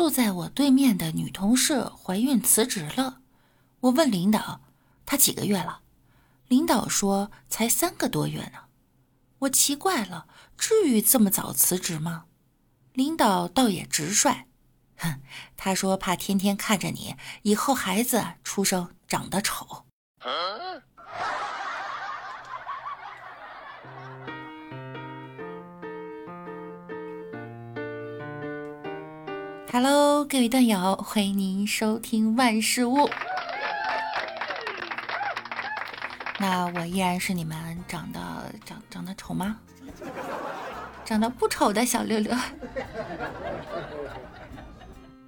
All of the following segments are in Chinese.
坐在我对面的女同事怀孕辞职了。我问领导，她几个月了？领导说才三个多月呢。我奇怪了，至于这么早辞职吗？领导倒也直率，哼，他说怕天天看着你，以后孩子出生长得丑。Hello，各位段友，欢迎您收听万事屋。那我依然是你们长得长长得丑吗？长得不丑的小六六。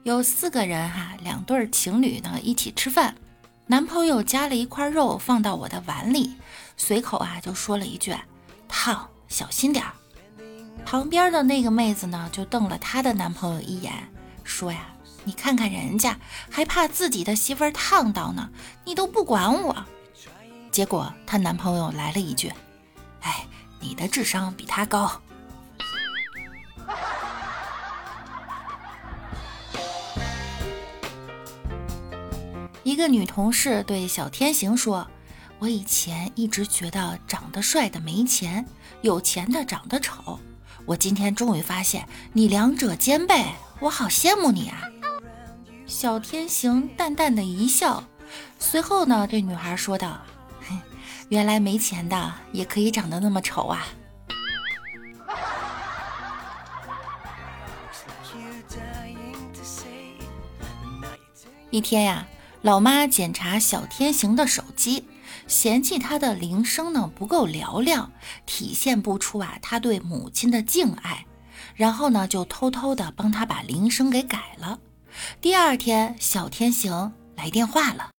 有四个人哈，两对情侣呢一起吃饭，男朋友夹了一块肉放到我的碗里，随口啊就说了一句：“烫，小心点儿。”旁边的那个妹子呢就瞪了她的男朋友一眼。说呀，你看看人家，还怕自己的媳妇儿烫到呢，你都不管我。结果她男朋友来了一句：“哎，你的智商比他高。”一个女同事对小天行说：“我以前一直觉得长得帅的没钱，有钱的长得丑。我今天终于发现，你两者兼备。”我好羡慕你啊！小天行淡淡的一笑，随后呢，对女孩说道：“原来没钱的也可以长得那么丑啊！”一天呀，老妈检查小天行的手机，嫌弃他的铃声呢不够嘹亮，体现不出啊他对母亲的敬爱。然后呢，就偷偷的帮他把铃声给改了。第二天，小天行来电话了。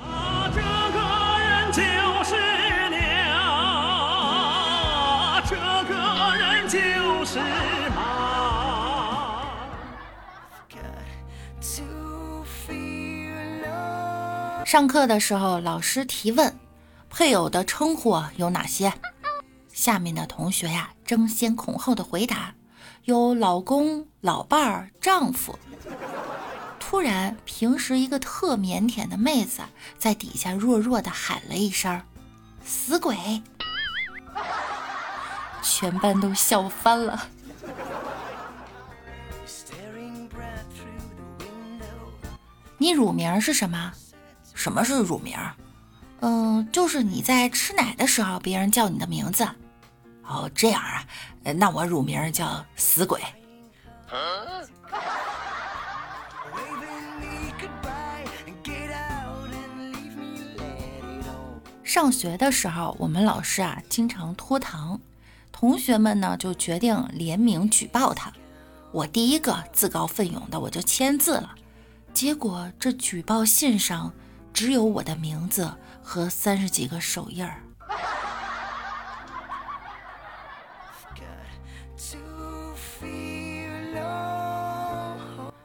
啊，这个人就是娘，这个人就是妈。上课的时候，老师提问，配偶的称呼有哪些？下面的同学呀，争先恐后的回答。有老公、老伴儿、丈夫。突然，平时一个特腼腆的妹子在底下弱弱的喊了一声：“死鬼！”全班都笑翻了。你乳名是什么？什么是乳名？嗯，就是你在吃奶的时候，别人叫你的名字。哦，这样啊，那我乳名叫死鬼。上学的时候，我们老师啊经常拖堂，同学们呢就决定联名举报他。我第一个自告奋勇的，我就签字了。结果这举报信上只有我的名字和三十几个手印儿。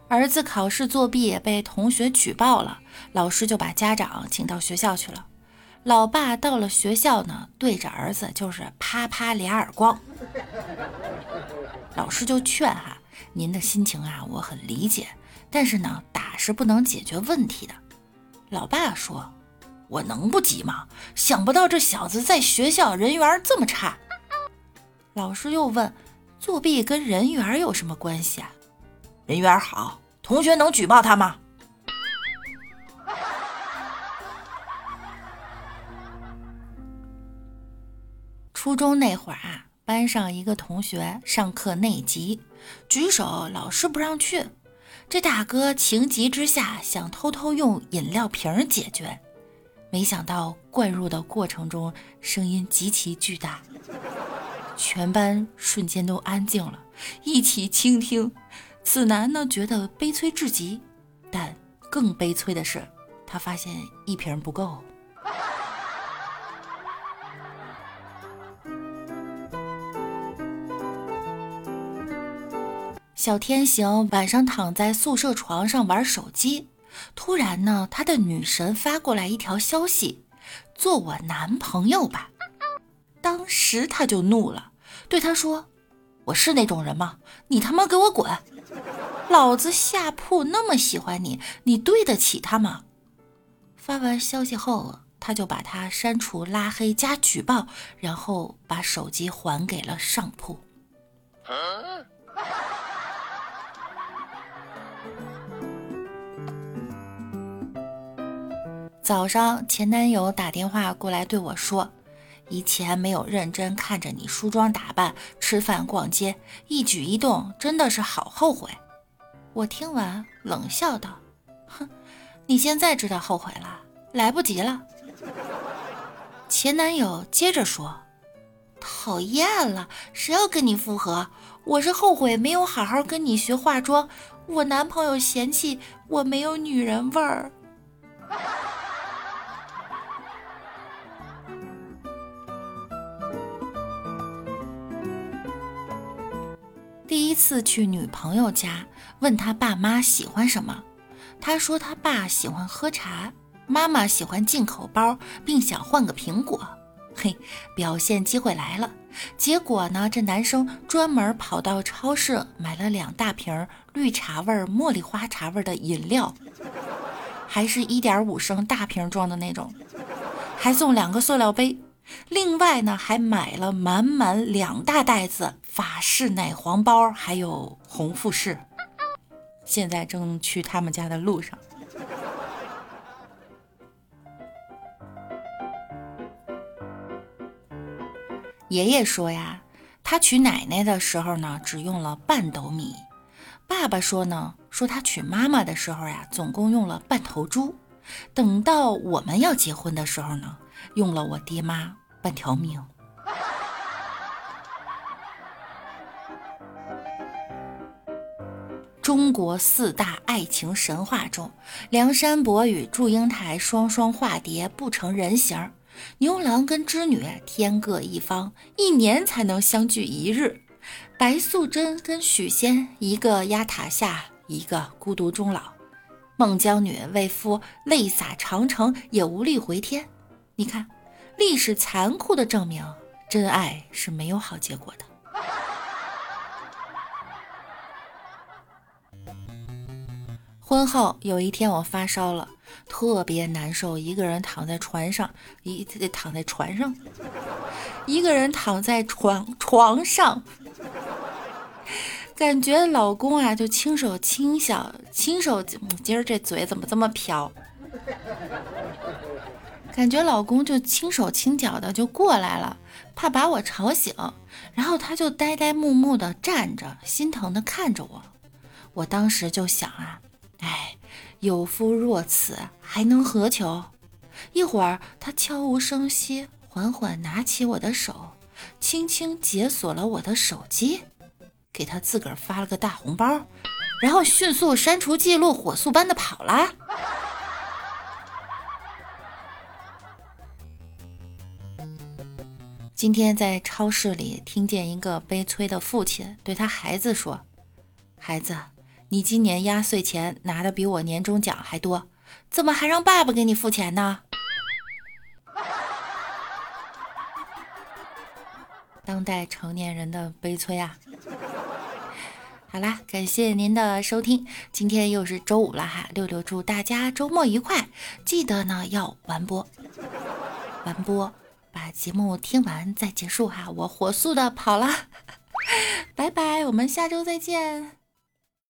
儿子考试作弊被同学举报了，老师就把家长请到学校去了。老爸到了学校呢，对着儿子就是啪啪俩耳光。老师就劝哈，您的心情啊，我很理解，但是呢，打是不能解决问题的。老爸说：“我能不急吗？想不到这小子在学校人缘这么差。”老师又问：“作弊跟人缘有什么关系啊？”人缘好。同学能举报他吗？初中那会儿啊，班上一个同学上课内急，举手老师不让去。这大哥情急之下想偷偷用饮料瓶解决，没想到灌入的过程中声音极其巨大，全班瞬间都安静了，一起倾听。此男呢觉得悲催至极，但更悲催的是，他发现一瓶不够。小天行晚上躺在宿舍床上玩手机，突然呢，他的女神发过来一条消息：“做我男朋友吧。”当时他就怒了，对他说：“我是那种人吗？你他妈给我滚！”老子下铺那么喜欢你，你对得起他吗？发完消息后，他就把他删除、拉黑加举报，然后把手机还给了上铺。早上，前男友打电话过来对我说：“以前没有认真看着你梳妆打扮、吃饭、逛街，一举一动真的是好后悔。”我听完冷笑道：“哼，你现在知道后悔了，来不及了。”前男友接着说：“讨厌了，谁要跟你复合？我是后悔没有好好跟你学化妆，我男朋友嫌弃我没有女人味儿。”第一次去女朋友家，问他爸妈喜欢什么，他说他爸喜欢喝茶，妈妈喜欢进口包，并想换个苹果。嘿，表现机会来了。结果呢，这男生专门跑到超市买了两大瓶绿茶味、茉莉花茶味的饮料，还是一点五升大瓶装的那种，还送两个塑料杯。另外呢，还买了满满两大袋子法式奶黄包，还有红富士。现在正去他们家的路上。爷爷说呀，他娶奶奶的时候呢，只用了半斗米。爸爸说呢，说他娶妈妈的时候呀，总共用了半头猪。等到我们要结婚的时候呢，用了我爹妈。半条命。中国四大爱情神话中，梁山伯与祝英台双双化蝶不成人形，牛郎跟织女天各一方，一年才能相聚一日。白素贞跟许仙，一个压塔下，一个孤独终老。孟姜女为夫泪洒长城，也无力回天。你看。历史残酷的证明，真爱是没有好结果的。婚后有一天我发烧了，特别难受，一个人躺在床上，一躺在床上，一个人躺在床床上，感觉老公啊就轻手轻脚，轻手，今儿这嘴怎么这么飘？感觉老公就轻手轻脚的就过来了，怕把我吵醒，然后他就呆呆木木的站着，心疼的看着我。我当时就想啊，哎，有夫若此，还能何求？一会儿他悄无声息，缓缓拿起我的手，轻轻解锁了我的手机，给他自个儿发了个大红包，然后迅速删除记录，火速般的跑了。今天在超市里听见一个悲催的父亲对他孩子说：“孩子，你今年压岁钱拿的比我年终奖还多，怎么还让爸爸给你付钱呢？” 当代成年人的悲催啊！好啦，感谢您的收听，今天又是周五了哈，六六祝大家周末愉快，记得呢要完播，完播。把节目听完再结束哈，我火速的跑了，拜拜，我们下周再见。